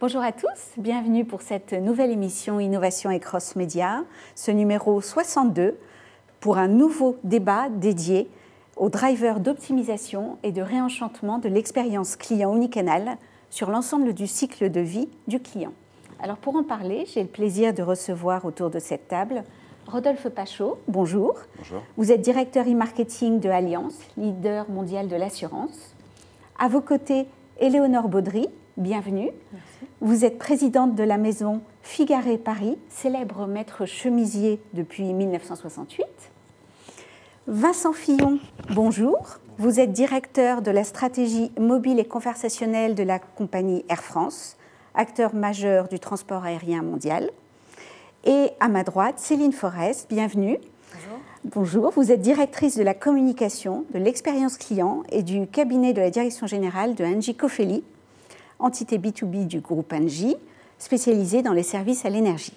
Bonjour à tous, bienvenue pour cette nouvelle émission Innovation et Cross Média, ce numéro 62 pour un nouveau débat dédié aux drivers d'optimisation et de réenchantement de l'expérience client unicanal sur l'ensemble du cycle de vie du client. Alors pour en parler, j'ai le plaisir de recevoir autour de cette table Rodolphe Pachot, bonjour. Bonjour. Vous êtes directeur e-marketing de Alliance, leader mondial de l'assurance. À vos côtés, Éléonore Baudry, bienvenue. Merci. Vous êtes présidente de la maison Figaré Paris, célèbre maître chemisier depuis 1968. Vincent Fillon, bonjour. Vous êtes directeur de la stratégie mobile et conversationnelle de la compagnie Air France, acteur majeur du transport aérien mondial. Et à ma droite, Céline Forest, bienvenue. Bonjour. Bonjour, vous êtes directrice de la communication, de l'expérience client et du cabinet de la direction générale de Angie Coffelli, entité B2B du groupe Angie, spécialisée dans les services à l'énergie.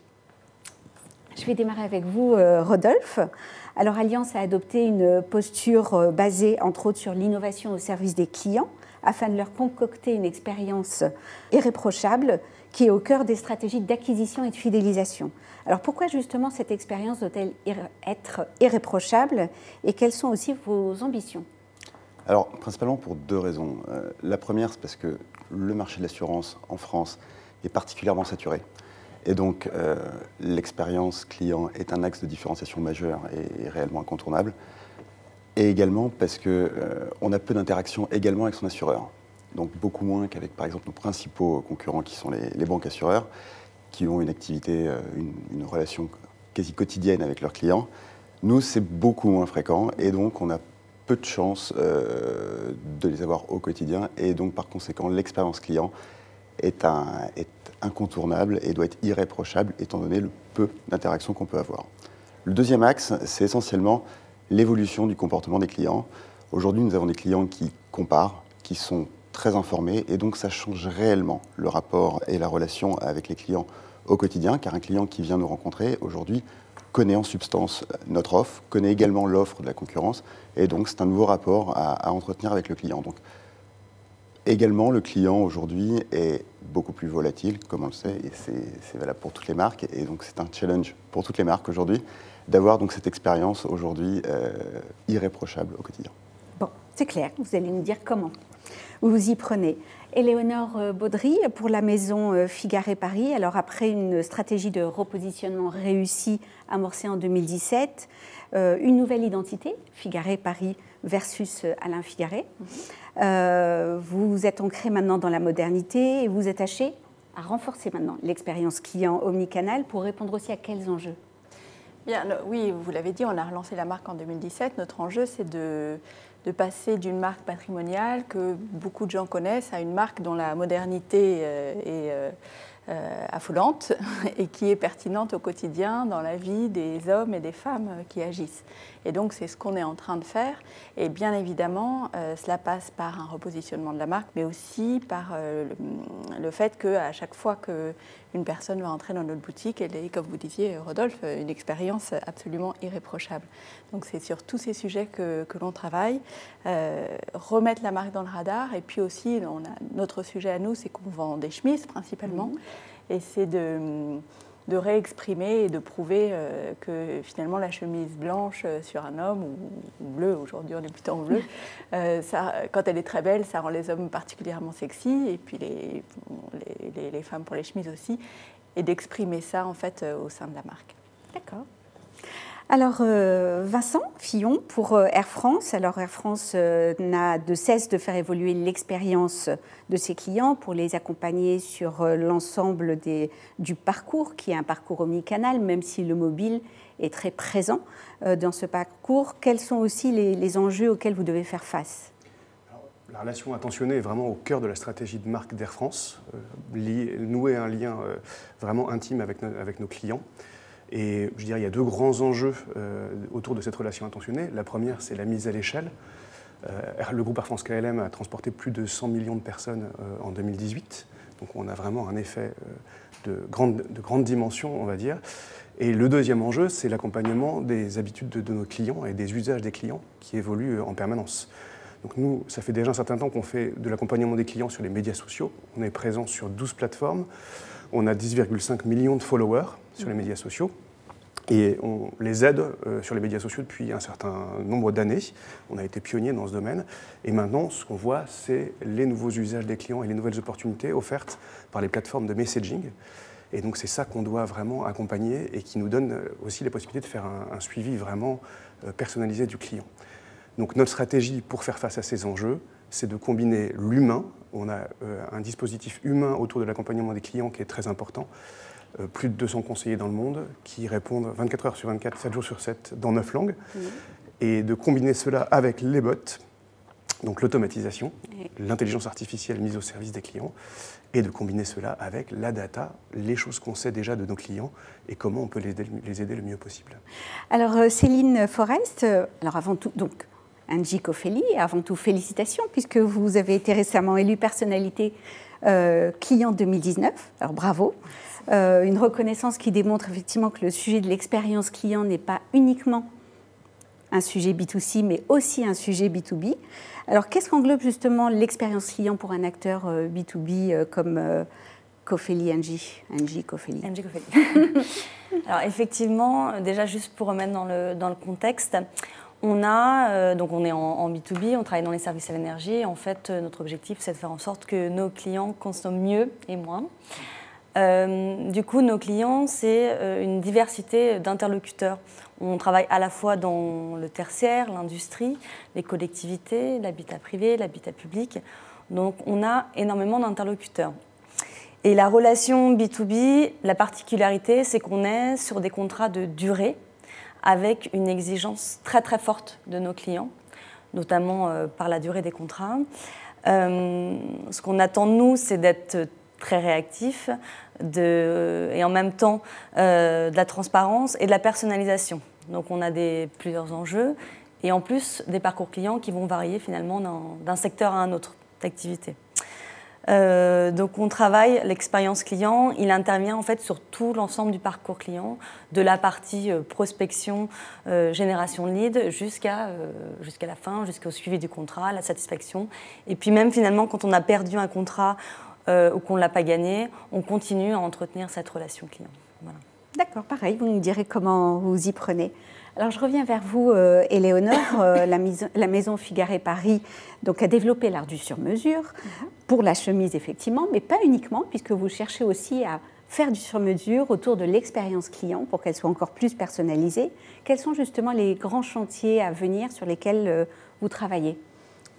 Je vais démarrer avec vous, euh, Rodolphe. Alors, Alliance a adopté une posture euh, basée, entre autres, sur l'innovation au service des clients, afin de leur concocter une expérience irréprochable qui est au cœur des stratégies d'acquisition et de fidélisation. Alors, pourquoi justement cette expérience doit-elle être irréprochable et quelles sont aussi vos ambitions? Alors, principalement pour deux raisons. Euh, la première, c'est parce que le marché de l'assurance en France est particulièrement saturé. Et donc, euh, l'expérience client est un axe de différenciation majeur et, réellement incontournable. Et également parce qu'on euh, a peu d'interactions également avec son assureur. Donc, beaucoup moins qu'avec, par exemple, nos principaux concurrents qui sont les, les banques assureurs, qui ont une activité, euh, une, une, relation quasi quotidienne avec leurs clients. Nous, c'est beaucoup moins fréquent et donc on a peu de chances euh, de les avoir au quotidien. Et donc, par conséquent, l'expérience client est, est incontournable et doit être irréprochable étant donné le peu d'interactions qu'on peut avoir. Le deuxième axe, c'est essentiellement l'évolution du comportement des clients. Aujourd'hui, nous avons des clients qui comparent, qui sont très informés, et donc ça change réellement le rapport et la relation avec les clients au quotidien, car un client qui vient nous rencontrer aujourd'hui connaît en substance notre offre, connaît également l'offre de la concurrence, et donc c'est un nouveau rapport à, entretenir avec le client. Donc également, le client aujourd'hui est beaucoup plus volatile, comme on le sait, et c'est valable pour toutes les marques, et donc c'est un challenge pour toutes les marques aujourd'hui d'avoir cette expérience aujourd'hui euh, irréprochable au quotidien. C'est clair, vous allez nous dire comment vous vous y prenez. Éléonore Baudry pour la maison Figaré Paris. Alors après une stratégie de repositionnement réussie amorcée en 2017, euh, une nouvelle identité, Figaré Paris versus Alain Figaré. -hmm. euh, vous êtes ancré maintenant dans la modernité et vous attachez à renforcer maintenant l'expérience client omnicanal pour répondre aussi à quels enjeux? Bien, oui, vous l'avez dit, on a relancé la marque en 2017. Notre enjeu, c'est de, de, passer d'une marque patrimoniale que beaucoup de gens connaissent à une marque dont la modernité euh, est euh, affolante et qui est pertinente au quotidien dans la vie des hommes et des femmes qui agissent. Et donc c'est ce qu'on est en train de faire. Et bien évidemment, euh, cela passe par un repositionnement de la marque, mais aussi par euh, le, fait qu'à chaque fois qu'une personne va entrer dans notre boutique, elle est, comme vous disiez, Rodolphe, une expérience absolument irréprochable. Donc c'est sur tous ces sujets que, que l'on travaille. Euh, remettre la marque dans le radar, et puis aussi, notre sujet à nous, c'est qu'on vend des chemises principalement. Mmh. Et c'est de de réexprimer et de prouver euh, que finalement la chemise blanche sur un homme, ou, ou bleue, aujourd'hui on est plutôt en bleu, euh, ça, quand elle est très belle, ça rend les hommes particulièrement sexy, et puis les, les, les femmes pour les chemises aussi, et d'exprimer ça en fait euh, au sein de la marque. D'accord. Alors, euh, Vincent Fillon, pour euh, Air France, alors Air France euh, n'a de cesse de faire évoluer l'expérience de ses clients pour les accompagner sur l'ensemble du parcours, qui est un parcours omnicanal, même si le mobile est très présent dans ce parcours. Quels sont aussi les, enjeux auxquels vous devez faire face? La relation attentionnée est vraiment au cœur de la stratégie de marque d'Air France, nouer un lien vraiment intime avec nos clients. Et je dirais il y a deux grands enjeux euh, autour de cette relation intentionnée. La première, c'est la mise à l'échelle. Euh, le groupe Air France KLM a transporté plus de 100 millions de personnes euh, en 2018. Donc on a vraiment un effet de grande, de grande dimension, on va dire. Et le deuxième enjeu, c'est l'accompagnement des habitudes de, de, nos clients et des usages des clients qui évoluent en permanence. Donc nous, ça fait déjà un certain temps qu'on fait de l'accompagnement des clients sur les médias sociaux. On est présent sur 12 plateformes. On a 10,5 millions de followers sur les médias sociaux. Et on les aide euh, sur les médias sociaux depuis un certain nombre d'années. On a été pionnier dans ce domaine. Et maintenant, ce qu'on voit, c'est les nouveaux usages des clients et les nouvelles opportunités offertes par les plateformes de messaging. Et donc, c'est ça qu'on doit vraiment accompagner et qui nous donne aussi les possibilités de faire un, suivi vraiment euh, personnalisé du client. Donc, notre stratégie pour faire face à ces enjeux, c'est de combiner l'humain. On a euh, un dispositif humain autour de l'accompagnement des clients qui est très important euh, plus de 200 conseillers dans le monde qui répondent 24 heures sur 24, 7 jours sur 7 dans 9 langues, et de combiner cela avec les bots, donc l'automatisation, l'intelligence artificielle mise au service des clients, et de combiner cela avec la data, les choses qu'on sait déjà de nos clients et comment on peut les aider, les aider le mieux possible. Alors euh, Céline Forest, alors avant tout, donc Angie Coffelli, avant tout félicitations puisque vous avez été récemment élue personnalité client 2019, alors bravo. Euh, une reconnaissance qui démontre effectivement que le sujet de l'expérience client n'est pas uniquement un sujet B2C, mais aussi un sujet B2B. Alors, qu'est-ce qu'englobe justement l'expérience client pour un acteur B2B euh, euh, comme Cofeli Angie Angie Cofeli. Angie Cofeli. Alors, effectivement, déjà, juste pour remettre dans le, dans le contexte, on a, donc on est en, B2B, on travaille dans les services à l'énergie. En fait, notre objectif, c'est de faire en sorte que nos clients consomment mieux et moins. Euh, du coup, nos clients, c'est euh, une diversité d'interlocuteurs. On travaille à la fois dans le tertiaire, l'industrie, les collectivités, l'habitat privé, l'habitat public. Donc, on a énormément d'interlocuteurs. Et la relation B2B, la particularité, c'est qu'on est sur des contrats de durée avec une exigence très très forte de nos clients, notamment euh, par la durée des contrats. ce qu'on attend de nous, c'est d'être très réactif, et en même temps euh, de la transparence et de la personnalisation. Donc on a des, plusieurs enjeux et en plus des parcours clients qui vont varier finalement d'un secteur à un autre d'activité. Euh, donc on travaille l'expérience client, il intervient en fait sur tout l'ensemble du parcours client, de la partie euh, prospection, génération de lead jusqu'à la fin, jusqu'au suivi du contrat, la satisfaction. Et puis même finalement quand on a perdu un contrat euh, ou qu'on ne l'a pas gagné, on continue à entretenir cette relation client. D'accord, pareil, vous nous direz comment vous y prenez. Alors je reviens vers vous, euh, Éléonore. Euh, la, la, maison Figaré Paris donc, a développé l'art du sur-mesure mhm. pour la chemise, effectivement, mais pas uniquement, puisque vous cherchez aussi à faire du sur-mesure autour de l'expérience client pour qu'elle soit encore plus personnalisée. Quels sont justement les grands chantiers à venir sur lesquels vous travaillez?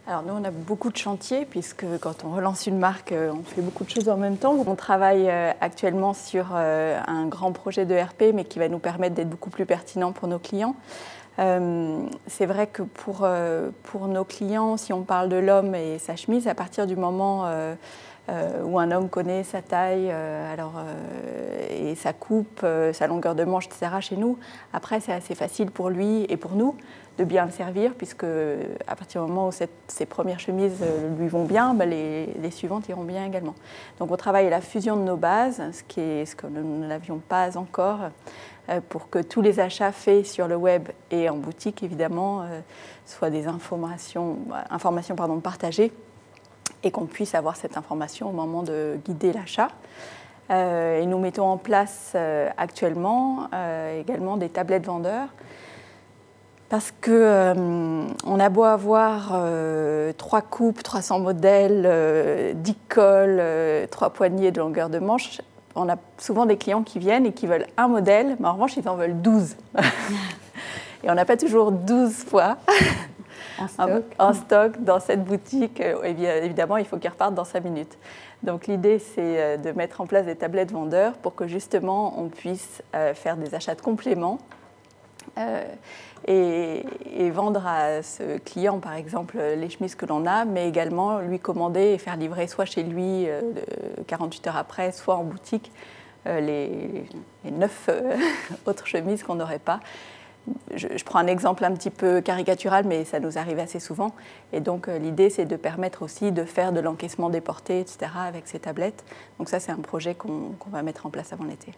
Alors nous, on a beaucoup de chantiers puisque quand on relance une marque, euh, on fait beaucoup de choses en même temps. On travaille euh, actuellement sur euh, un grand projet de RP, mais qui va nous permettre d'être beaucoup plus pertinent pour nos clients. c'est vrai que pour, pour nos clients, si on parle de l'homme et sa chemise, à partir du moment où un homme connaît sa taille et sa coupe, sa longueur de manche, etc., chez nous, après c'est assez facile pour lui et pour nous de bien le servir, puisque à partir du moment où cette, ces premières chemises euh, lui vont bien, bah, les, suivantes iront bien également. Donc on travaille à la fusion de nos bases, ce, que nous n'avions pas encore, euh, pour que tous les achats faits sur le web et en boutique, évidemment, euh, soient des informations, pardon, partagées et qu'on puisse avoir cette information au moment de guider l'achat. et nous mettons en place actuellement également des tablettes vendeurs parce que euh, on a beau avoir euh, trois coupes, 300 modèles, euh, 10 cols, euh, trois poignées de longueur de manche, on a souvent des clients qui viennent et qui veulent un modèle, mais en revanche, ils en veulent 12. et on n'a pas toujours 12 fois en stock. dans cette boutique. Évidemment, il faut qu'ils repartent dans 5 minutes. Donc l'idée, c'est de mettre en place des tablettes vendeurs pour que justement on puisse faire des achats de compléments et, vendre à ce client, par exemple, les chemises que l'on a, mais également lui commander et faire livrer soit chez lui 48 euh, heures après, soit en boutique euh, les, neuf euh, autres chemises qu'on n'aurait pas. Je, prends un exemple un petit peu caricatural, mais ça nous arrive assez souvent. Et donc l'idée, c'est de permettre aussi de faire de l'encaissement déporté, etc., avec ces tablettes. Donc ça, c'est un projet qu'on va mettre en place avant l'été.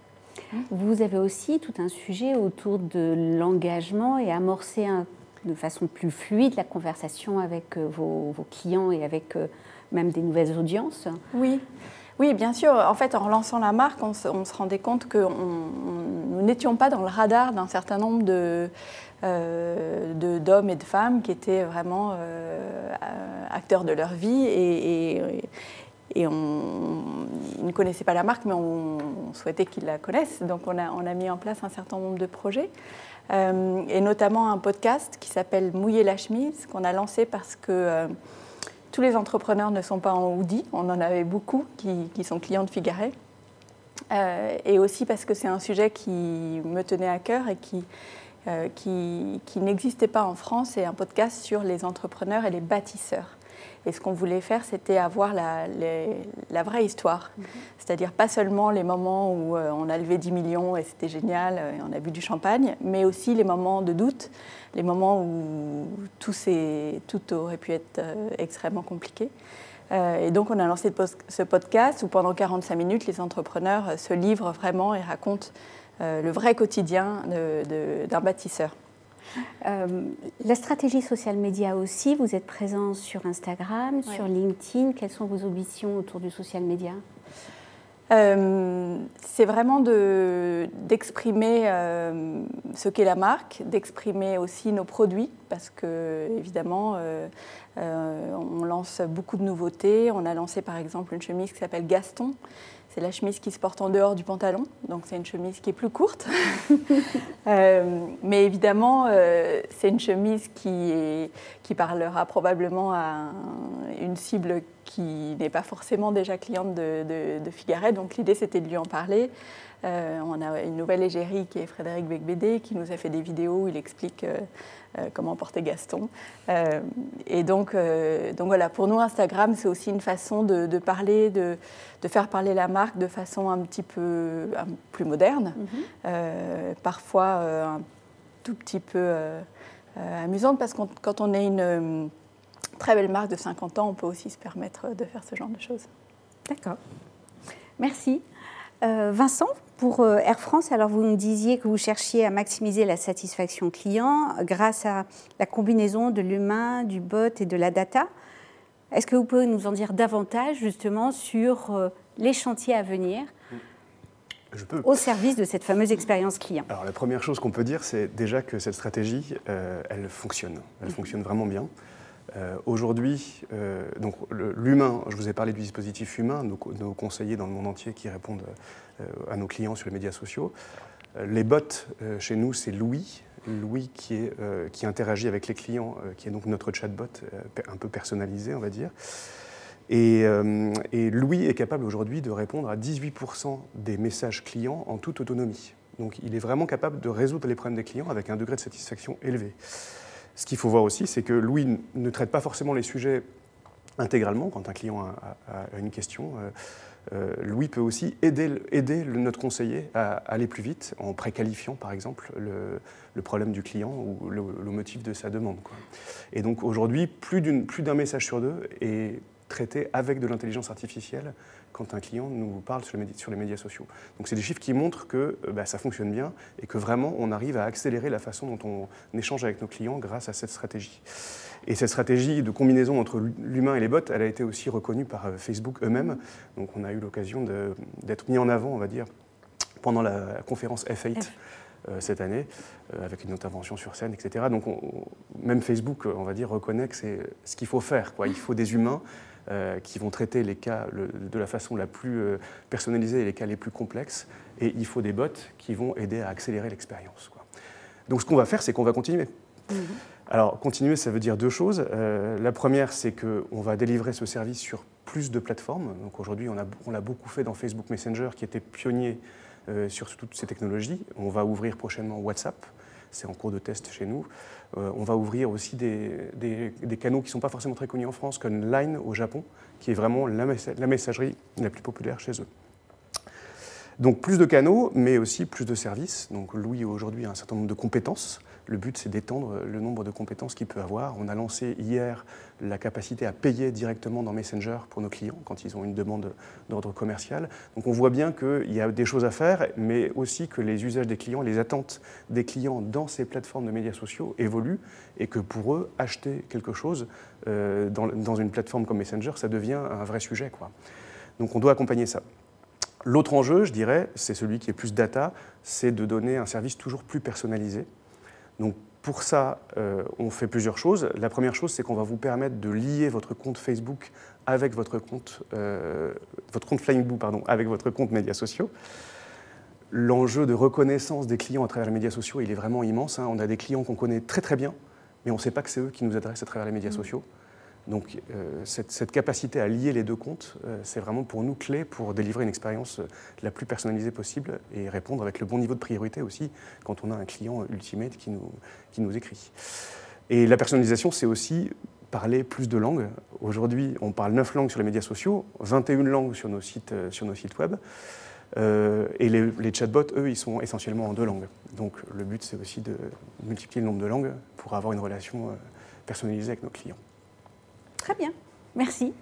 Vous avez aussi tout un sujet autour de l'engagement et amorcer un de façon plus fluide la conversation avec vos, vos clients et avec même des nouvelles audiences Oui. Oui, bien sûr. En fait, en relançant la marque, on se, rendait compte que nous n'étions pas dans le radar d'un certain nombre de, euh, d'hommes et de femmes qui étaient vraiment euh, acteurs de leur vie et, on, ils ne connaissaient pas la marque, mais on, souhaitait qu'ils la connaissent. Donc on a, mis en place un certain nombre de projets. Euh, et notamment un podcast qui s'appelle Mouiller la chemise, qu'on a lancé parce que tous les entrepreneurs ne sont pas en hoodie, on en avait beaucoup qui, sont clients de Figaret. Euh, et aussi parce que c'est un sujet qui me tenait à cœur et qui, euh, qui, qui n'existait pas en France, c'est un podcast sur les entrepreneurs et les bâtisseurs. Et ce qu'on voulait faire, c'était avoir la, la, vraie histoire. Mhm. C'est-à-dire pas seulement les moments où euh, on a levé 10 millions et c'était génial et on a bu du champagne, mais aussi les moments de doute, les moments où tout, tout aurait pu être euh, extrêmement compliqué. Euh, et donc on a lancé ce podcast où pendant 45 minutes, les entrepreneurs se livrent vraiment et racontent le vrai quotidien d'un bâtisseur. Euh, la stratégie social média aussi, vous êtes présent sur Instagram, sur LinkedIn. Quelles sont vos ambitions autour du social média euh, c'est vraiment d'exprimer euh, ce qu'est la marque, d'exprimer aussi nos produits, parce que évidemment, on lance beaucoup de nouveautés. On a lancé par exemple une chemise qui s'appelle Gaston, c'est la chemise qui se porte en dehors du pantalon, donc c'est une chemise qui est plus courte. Euh, mais évidemment, euh, c'est une chemise qui, qui parlera probablement à une cible qui n'est pas forcément déjà cliente de, de, Figaret. Donc l'idée, c'était de lui en parler. Euh, on a une nouvelle égérie qui est Frédéric Becbédé, qui nous a fait des vidéos où il explique euh, comment porter Gaston. Euh, et donc, euh, donc voilà, pour nous, Instagram, c'est aussi une façon de, parler, de, de, faire parler la marque de façon un petit peu plus moderne, mhm. parfois un tout petit peu amusante, parce que quand on est une très belle marque de 50 ans, on peut aussi se permettre de faire ce genre de choses. D'accord. Merci. Vincent, pour euh, Air France, alors vous nous disiez que vous cherchiez à maximiser la satisfaction client grâce à la combinaison de l'humain, du bot et de la data. Est-ce que vous pouvez nous en dire davantage justement sur euh, les chantiers à venir au service de cette fameuse expérience client? Alors la première chose qu'on peut dire, c'est déjà que cette stratégie, euh, elle fonctionne. Elle fonctionne vraiment bien. Aujourd'hui, donc l'humain, je vous ai parlé du dispositif humain, nos, nos, conseillers dans le monde entier qui répondent euh, à nos clients sur les médias sociaux. Euh, les bots euh, chez nous, c'est Louis, Louis qui, interagit avec les clients, qui est donc notre chatbot un peu personnalisé, on va dire. Et Louis est capable aujourd'hui de répondre à 18% des messages clients en toute autonomie. Donc il est vraiment capable de résoudre les problèmes des clients avec un degré de satisfaction élevé. Ce qu'il faut voir aussi, c'est que Louis ne traite pas forcément les sujets intégralement quand un client a, une question. Euh, Louis peut aussi aider notre conseiller à, aller plus vite en préqualifiant, par exemple, le, problème du client ou le, motif de sa demande. Et donc aujourd'hui, plus d'un message sur deux est traité avec de l'intelligence artificielle quand un client nous parle sur les, sur les médias sociaux. Donc c'est des chiffres qui montrent que euh, bah, ça fonctionne bien et que vraiment on arrive à accélérer la façon dont on échange avec nos clients grâce à cette stratégie. Et cette stratégie de combinaison entre l'humain et les bots, elle a été aussi reconnue par euh, Facebook eux-mêmes. Donc on a eu l'occasion d'être mis en avant, on va dire, pendant la conférence F8. Euh, cette année, avec une intervention sur scène, etc. Donc même Facebook, on va dire, reconnaît que c'est ce qu'il faut faire. Quoi. Il faut des humains euh, qui vont traiter les cas de la façon la plus euh, personnalisée et les cas les plus complexes. Et il faut des bots qui vont aider à accélérer l'expérience. Donc ce qu'on va faire, c'est qu'on va continuer. Mm-hmm. Alors continuer, ça veut dire deux choses. Euh, la première, c'est qu'on va délivrer ce service sur plus de plateformes. Donc aujourd'hui, on l'a beaucoup fait dans Facebook Messenger, qui était pionnier sur toutes ces technologies. On va ouvrir prochainement WhatsApp c'est en cours de test chez nous. Euh, on va ouvrir aussi des, canaux qui ne sont pas forcément très connus en France, comme Line au Japon, qui est vraiment la, messagerie la plus populaire chez eux. Donc plus de canaux, mais aussi plus de services. Donc Louis aujourd'hui a un certain nombre de compétences Le but, c'est d'étendre le nombre de compétences qu'il peut avoir. On a lancé hier la capacité à payer directement dans Messenger pour nos clients quand ils ont une demande d'ordre commercial. Donc on voit bien qu'il y a des choses à faire, mais aussi que les usages des clients, les attentes des clients dans ces plateformes de médias sociaux évoluent et que pour eux, acheter quelque chose euh, dans, une plateforme comme Messenger, ça devient un vrai sujet. Quoi. Donc on doit accompagner ça. L'autre enjeu, je dirais, c'est celui qui est plus data, c'est de donner un service toujours plus personnalisé. Donc pour ça, euh, on fait plusieurs choses. La première chose, c'est qu'on va vous permettre de lier votre compte Facebook avec votre compte, euh, votre compte Flying Blue, pardon, avec votre compte médias sociaux. L'enjeu de reconnaissance des clients à travers les médias sociaux, il est vraiment immense. Hein. On a des clients qu'on connaît très très bien, mais on ne sait pas que c'est eux qui nous adressent à travers les médias mmh. sociaux. Donc euh, cette, capacité à lier les deux comptes, euh, c'est vraiment pour nous clé pour délivrer une expérience euh, la plus personnalisée possible et répondre avec le bon niveau de priorité aussi quand on a un client ultimate qui nous, écrit. Et la personnalisation, c'est aussi parler plus de langues. Aujourd'hui, on parle 9 langues sur les médias sociaux, 21 langues sur nos sites, sur nos sites web. et les, chatbots, eux, ils sont essentiellement en deux langues. Donc le but, c'est aussi de multiplier le nombre de langues pour avoir une relation personnalisée avec nos clients. Très bien, merci.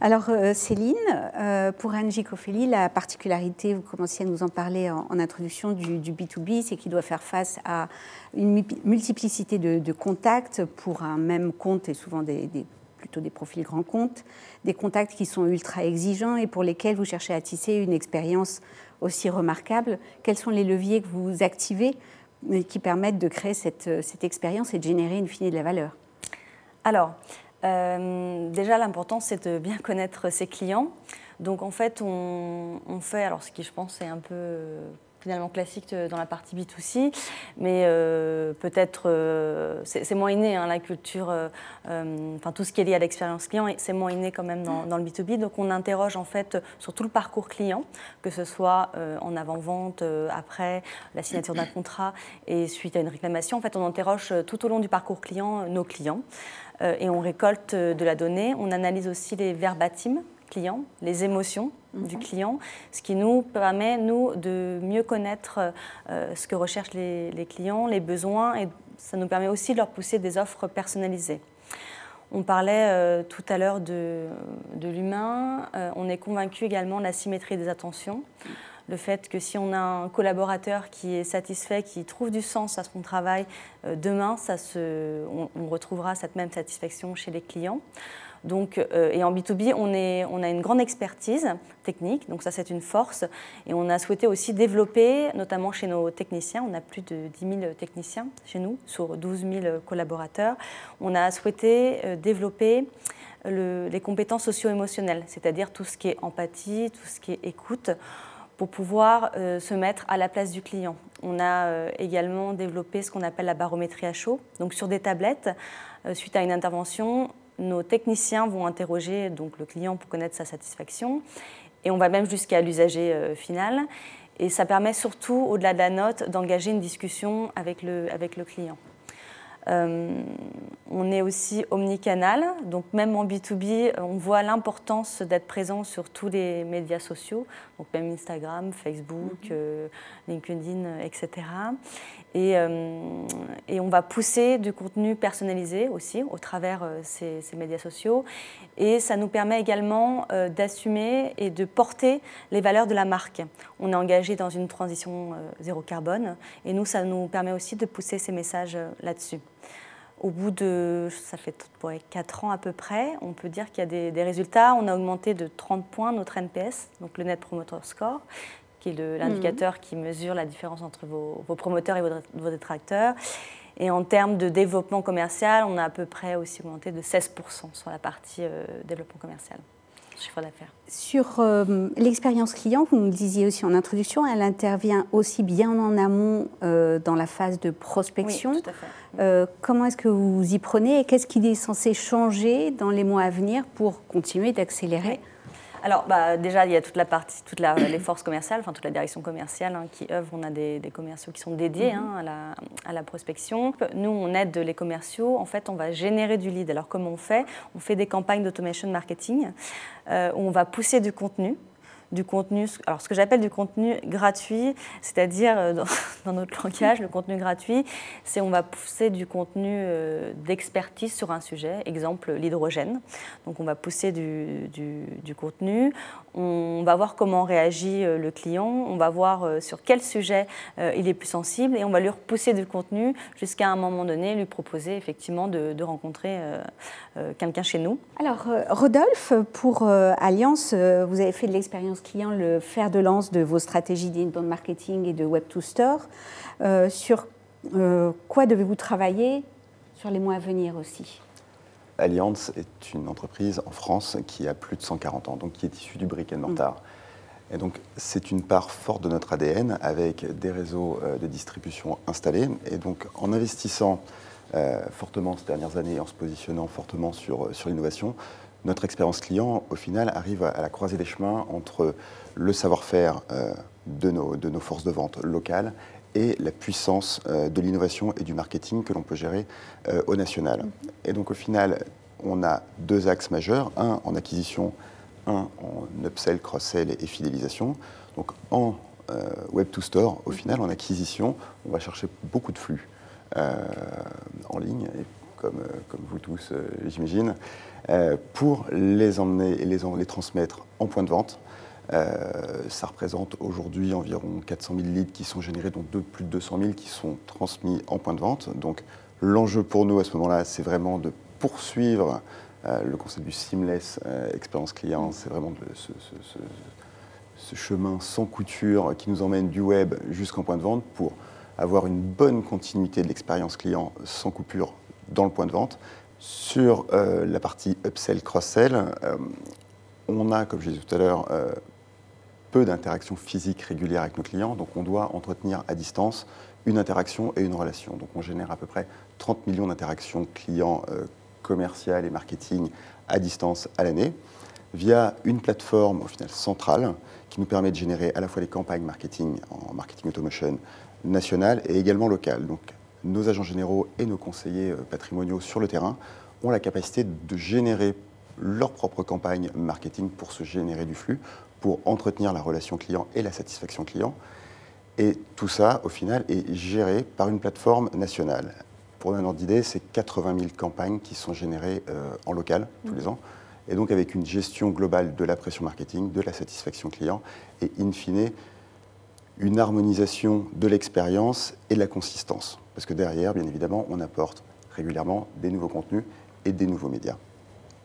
Alors euh, Céline, euh, pour Angie Coffelli, la particularité, vous commenciez à nous en parler en, introduction du, B2B, c'est qu'il doit faire face à une multiplicité de, contacts pour un même compte et souvent des, plutôt des profils grands comptes, des contacts qui sont ultra exigeants et pour lesquels vous cherchez à tisser une expérience aussi remarquable. Quels sont les leviers que vous activez euh, qui permettent de créer cette, cette expérience et de générer une fine de la valeur? Alors, euh, déjà, l'important, c'est de bien connaître ses clients. Donc, en fait, on, fait, alors ce qui, je pense, est un peu finalement classique dans la partie B2C, mais euh, peut-être euh, c'est moins inné, hein, la culture, enfin tout ce qui est lié à l'expérience client, c'est moins inné quand même dans, dans, le B2B. Donc on interroge en fait sur tout le parcours client, que ce soit en avant-vente, après la signature d'un contrat et suite à une réclamation. En fait, on interroge tout au long du parcours client nos clients. Euh, et on récolte euh, de la donnée. On analyse aussi les verbatims clients, les émotions du mhm. client, ce qui nous permet, nous, de mieux connaître euh, ce que recherchent les, clients, les besoins, et ça nous permet aussi de leur pousser des offres personnalisées. On parlait tout à l'heure de, de l'humain, on est convaincu également de la symétrie des attentions le fait que si on a un collaborateur qui est satisfait, qui trouve du sens à son travail, euh, demain, ça on, retrouvera cette même satisfaction chez les clients. Donc, euh, et en B2B, on, est, on, a une grande expertise technique, donc ça c'est une force. Et on a souhaité aussi développer, notamment chez nos techniciens, on a plus de 10 000 techniciens chez nous, sur 12 000 collaborateurs, on a souhaité euh, développer les compétences socio-émotionnelles, c'est-à-dire tout ce qui est empathie, tout ce qui est écoute pour pouvoir euh, se mettre à la place du client. On a euh, également développé ce qu'on appelle la barométrie à chaud. Donc sur des tablettes, euh, suite à une intervention, nos techniciens vont interroger donc, le client pour connaître sa satisfaction et on va même jusqu'à l'usager final. Et ça permet surtout, au-delà de la note, d'engager une discussion avec le, avec le client. Euh, on est aussi omnicanal, donc même en B2B, on voit l'importance d'être présent sur tous les médias sociaux, donc même Instagram, Facebook, mhm. euh, LinkedIn, etc. Euh, et, on va pousser du contenu personnalisé aussi au travers ces, ces, médias sociaux. Et ça nous permet également d'assumer et de porter les valeurs de la marque. On est engagé dans une transition zéro carbone et nous, ça nous permet aussi de pousser ces messages là-dessus. Au bout de, ça fait 4 ans à peu près, on peut dire qu'il y a des, résultats. On a augmenté de 30 points notre NPS, donc le Net Promoter Score, qui est l'indicateur qui mesure la différence entre vos, promoteurs et vos, détracteurs. Et en termes de développement commercial, on a à peu près aussi augmenté de 16% sur la partie euh, développement commercial chiffre d'affaires. Sur euh, l'expérience client, vous nous disiez aussi en introduction, elle intervient aussi bien en amont euh, dans la phase de prospection. Oui, tout à fait. Euh, comment est-ce que vous y prenez et qu'est-ce qui est censé changer dans les mois à venir pour continuer d'accélérer alors, bah, déjà, il y a toute la partie, toutes les forces commerciales, enfin toute la direction commerciale hein, qui œuvre. On a des, commerciaux qui sont dédiés mhm. hein, à, la, à, la, prospection. Nous, on aide les commerciaux. En fait, on va générer du lead. Alors, comment on fait? On fait des campagnes d'automation marketing euh, où on va pousser du contenu du contenu, alors ce que j'appelle du contenu gratuit, c'est-à-dire dans, notre langage, le contenu gratuit, c'est on va pousser du contenu d'expertise sur un sujet, exemple l'hydrogène. Donc on va pousser du, du, contenu, on va voir comment réagit le client, on va voir sur quel sujet il est plus sensible et on va lui repousser du contenu jusqu'à un moment donné lui proposer effectivement de, rencontrer quelqu'un chez nous. Alors Rodolphe, pour Alliance, vous avez fait de l'expérience client le fer de lance de vos stratégies d'inbound marketing et de web to store. Euh, sur euh, quoi devez-vous travailler sur les mois à venir aussi? Alliance est une entreprise en France qui a plus de 140 ans, donc qui est issue du brick and mortar. Mm. Et donc, c'est une part forte de notre ADN avec des réseaux euh, de distribution installés. Et donc, en investissant fortement ces dernières années et en se positionnant fortement sur, sur l'innovation, notre expérience client, au final, arrive à la croisée des chemins entre le savoir-faire euh, de, nos, forces de vente locales et la puissance euh, de l'innovation et du marketing que l'on peut gérer euh, au national. Et donc au final, on a deux axes majeurs, un en acquisition, un en upsell, cross-sell et fidélisation. Donc en web to store, au final, en acquisition, on va chercher beaucoup de flux en ligne, comme, comme vous tous, j'imagine. Euh, pour les emmener et les, transmettre en point de vente. Euh, ça représente aujourd'hui environ 400 000 leads qui sont générés, donc de, plus de 200 000 qui sont transmis en point de vente. Donc l'enjeu pour nous à ce moment-là, c'est vraiment de poursuivre euh, le concept du seamless expérience client. C'est vraiment ce, chemin sans couture qui nous emmène du web jusqu'en point de vente pour avoir une bonne continuité de l'expérience client sans coupure dans le point de vente sur euh, la partie upsell, cross-sell, euh, on a, comme je disais tout à l'heure, euh, peu d'interactions physiques régulières avec nos clients, donc on doit entretenir à distance une interaction et une relation. Donc on génère à peu près 30 millions d'interactions clients commerciales et marketing à distance à l'année via une plateforme au final centrale qui nous permet de générer à la fois les campagnes marketing en marketing automation nationales et également. Donc nos agents généraux et nos conseillers euh, patrimoniaux sur le terrain ont la capacité de générer leur propre campagne marketing pour se générer du flux, pour entretenir la relation client et la satisfaction client. Et tout ça, au final, est géré par une plateforme nationale. Pour un ordre d'idée, c'est 80 000 campagnes qui sont générées euh, en local tous les ans. Et donc avec une gestion globale de la pression marketing, de la satisfaction client et in fine une harmonisation de l'expérience et de la consistance. Parce que derrière, bien évidemment, on apporte régulièrement des nouveaux contenus et des nouveaux médias.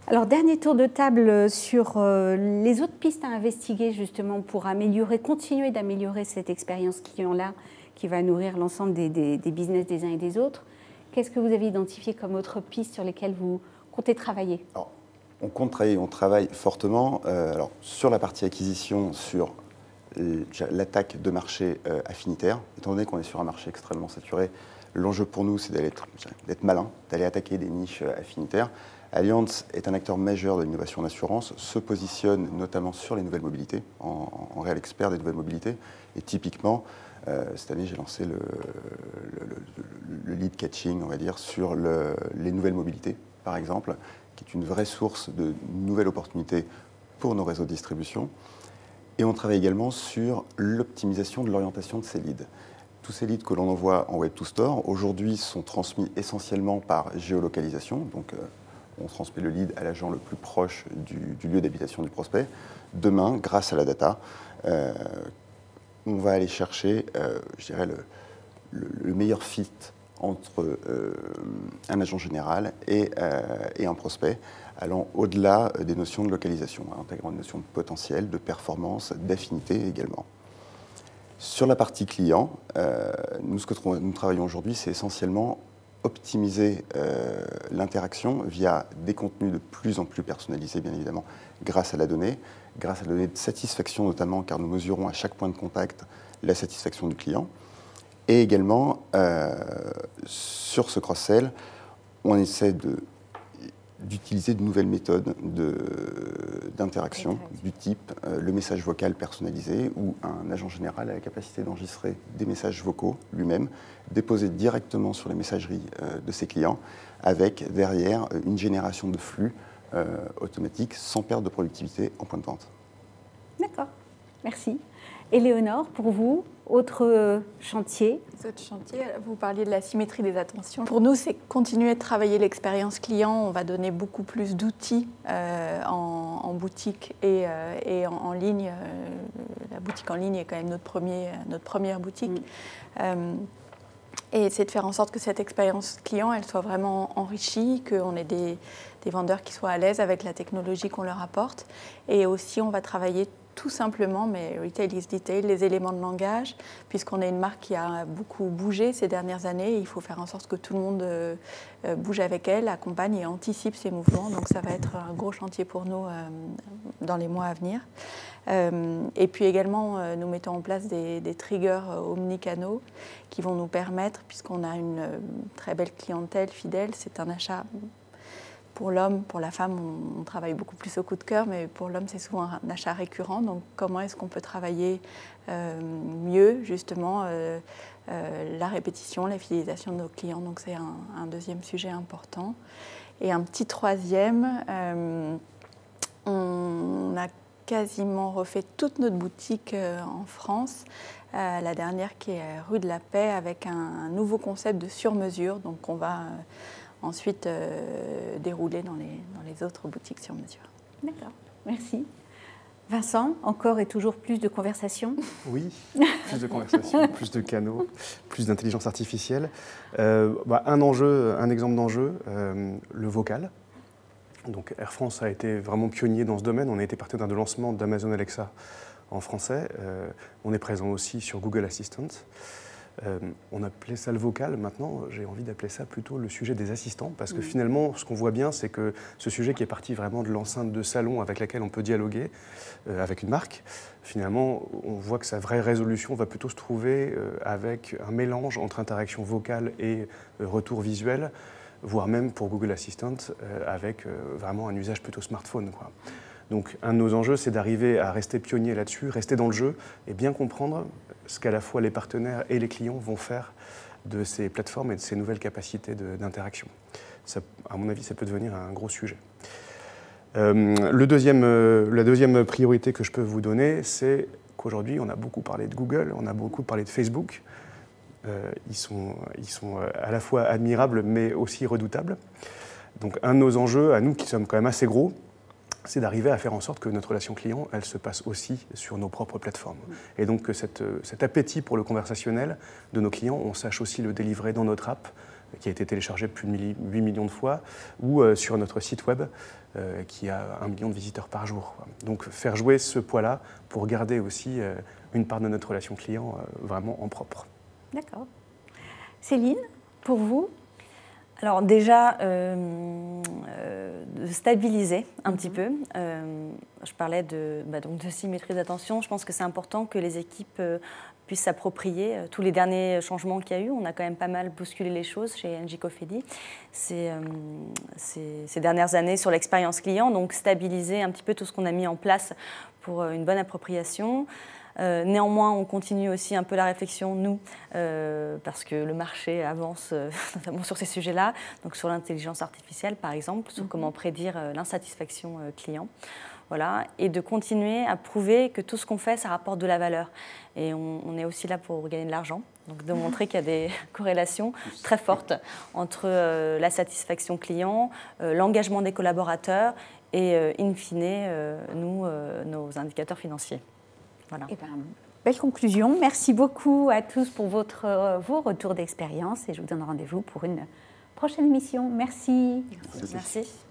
Alors, dernier tour de table sur euh, les autres pistes à investiguer justement pour améliorer, continuer d'améliorer cette expérience client-là qui va nourrir l'ensemble des, business des uns et des autres. Qu'est-ce que vous avez identifié comme autres pistes sur lesquelles vous comptez travailler? On compte travailler, on travaille fortement euh, alors, sur la partie acquisition, sur l'attaque de marché euh, affinitaire. Étant donné qu'on est sur un marché extrêmement saturé, l'enjeu pour nous, c'est d'être malin, d'aller attaquer des niches euh, affinitaires. Allianz est un acteur majeur de l'innovation en assurance, se positionne notamment sur les nouvelles mobilités, en, réel expert des nouvelles mobilités. Et typiquement, euh, cette année, j'ai lancé le, lead catching, on va dire, sur les nouvelles mobilités, par exemple, qui est une vraie source de nouvelles opportunités pour nos réseaux de distribution. Et on travaille également sur l'optimisation de l'orientation de ces leads. Tous ces leads que l'on envoie en Web to Store, aujourd'hui, sont transmis essentiellement par géolocalisation. Donc, euh, on transmet le lead à l'agent le plus proche du, lieu d'habitation du prospect. Demain, grâce à la data, euh, on va aller chercher, euh, je dirais, le, meilleur fit entre un agent général et un prospect allant au-delà euh, des notions de localisation, hein, intégrant une notion de potentiel, de performance, d'affinité également. Sur la partie client, euh, nous travaillons aujourd'hui, c'est essentiellement optimiser euh, l'interaction via des contenus de plus en plus personnalisés, bien évidemment, grâce à la donnée, grâce à la donnée de satisfaction notamment, car nous mesurons à chaque point de contact la satisfaction du client. Et également, sur ce cross-sell, on essaie de d'utiliser de nouvelles méthodes d'interaction du type euh, le message vocal personnalisé où un agent général a la capacité d'enregistrer des messages vocaux lui-même, déposer directement sur les messageries euh, de ses clients avec derrière une génération de flux euh, automatique sans perte de productivité en point de vente. D'accord. Merci. Éléonore, pour vous, autre chantier? Autre chantier, vous parliez de la symétrie des attentions. Pour nous, c'est continuer de travailler l'expérience client. On va donner beaucoup plus d'outils euh, en, boutique et, euh, en, ligne. Euh, la boutique en ligne est quand même notre, premier, notre première boutique. Mm. et c'est de faire en sorte que cette expérience client, elle soit vraiment enrichie, qu'on ait des, des vendeurs qui soient à l'aise avec la technologie qu'on leur apporte. Et aussi, on va travailler tout simplement, mais retail is detail, les éléments de langage, puisqu'on est une marque qui a beaucoup bougé ces dernières années. Il faut faire en sorte que tout le monde euh, euh, bouge avec elle, accompagne et anticipe ces mouvements. Donc ça va être un gros chantier pour nous euh, dans les mois à venir. et puis également, nous mettons en place des, des triggers omnicanaux qui vont nous permettre, puisqu'on a une très belle clientèle fidèle, c'est un achat pour l'homme, pour la femme, on, travaille beaucoup plus au coup de cœur, mais pour l'homme, c'est souvent un achat récurrent. Donc, comment est-ce qu'on peut travailler euh, mieux, justement, euh, euh, la répétition, la fidélisation de nos clients? Donc, c'est un, deuxième sujet important. Et un petit troisième, on a quasiment refait toute notre boutique en France. la dernière qui est rue de la Paix avec un, nouveau concept de sur-mesure. Donc, on va ensuite euh, dérouler dans les, dans les autres boutiques sur mesure. D'accord, merci. Vincent, encore et toujours plus de conversations? Oui, plus de conversations, plus de canaux, plus d'intelligence artificielle. Euh, bah, un enjeu, un exemple d'enjeu, euh, le vocal. Donc Air France a été vraiment pionnier dans ce domaine. On a été partenaire de lancement d'Amazon Alexa en français. on est présent aussi sur Google Assistant. Euh, on appelait ça le vocal. Maintenant, j'ai envie d'appeler ça plutôt le sujet des assistants, parce que mm. finalement, ce qu'on voit bien, c'est que ce sujet qui est parti vraiment de l'enceinte de salon avec laquelle on peut dialoguer euh, avec une marque, finalement, on voit que sa vraie résolution va plutôt se trouver euh, avec un mélange entre interaction vocale et retour visuel, voire même pour Google Assistant, avec vraiment un usage plutôt smartphone. Donc un de nos enjeux, c'est d'arriver à rester pionnier là-dessus, rester dans le jeu et bien comprendre ce qu'à la fois les partenaires et les clients vont faire de ces plateformes et de ces nouvelles capacités d'interaction. À mon avis, ça peut devenir un gros sujet. Euh, euh, la deuxième priorité que je peux vous donner, c'est qu'aujourd'hui, on a beaucoup parlé de Google, on a beaucoup parlé de Facebook. Euh, ils sont à la fois admirables, mais aussi redoutables. Donc un de nos enjeux, à nous qui sommes quand même assez gros, c'est d'arriver à faire en sorte que notre relation client, elle se passe aussi sur nos propres plateformes. Et donc que euh, cet appétit pour le conversationnel de nos clients, on sache aussi le délivrer dans notre app, qui a été téléchargée plus de 8 millions de fois, ou euh, sur notre site web, euh, qui a un million de visiteurs par jour. Donc faire jouer ce poids-là pour garder aussi une part de notre relation client vraiment en propre. D'accord. Céline, pour vous, alors déjà, euh, euh, stabiliser un petit mhm. peu. Euh, je parlais de, bah, donc de symétrie d'attention. Je pense que c'est important que les équipes puissent s'approprier tous les derniers changements qu'il y a eu. On a quand même pas mal bousculé les choses chez NG Cofedi ces, ces, dernières années sur l'expérience client. Donc stabiliser un petit peu tout ce qu'on a mis en place pour une bonne appropriation. Euh, néanmoins, on continue aussi un peu la réflexion, nous, euh, parce que le marché avance euh, notamment sur ces sujets-là, donc sur l'intelligence artificielle, par exemple, sur mhm. comment prédire l'insatisfaction client. Voilà, et de continuer à prouver que tout ce qu'on fait, ça rapporte de la valeur. Et on, est aussi là pour gagner de l'argent, donc de montrer qu'il y a des corrélations très fortes entre la satisfaction client, l'engagement des collaborateurs et, in fine, nous, nos indicateurs financiers. Eh ben, belle conclusion. Merci beaucoup à tous pour votre, euh, vos retours d'expérience et je vous donne rendez-vous pour une prochaine émission. Merci. Merci.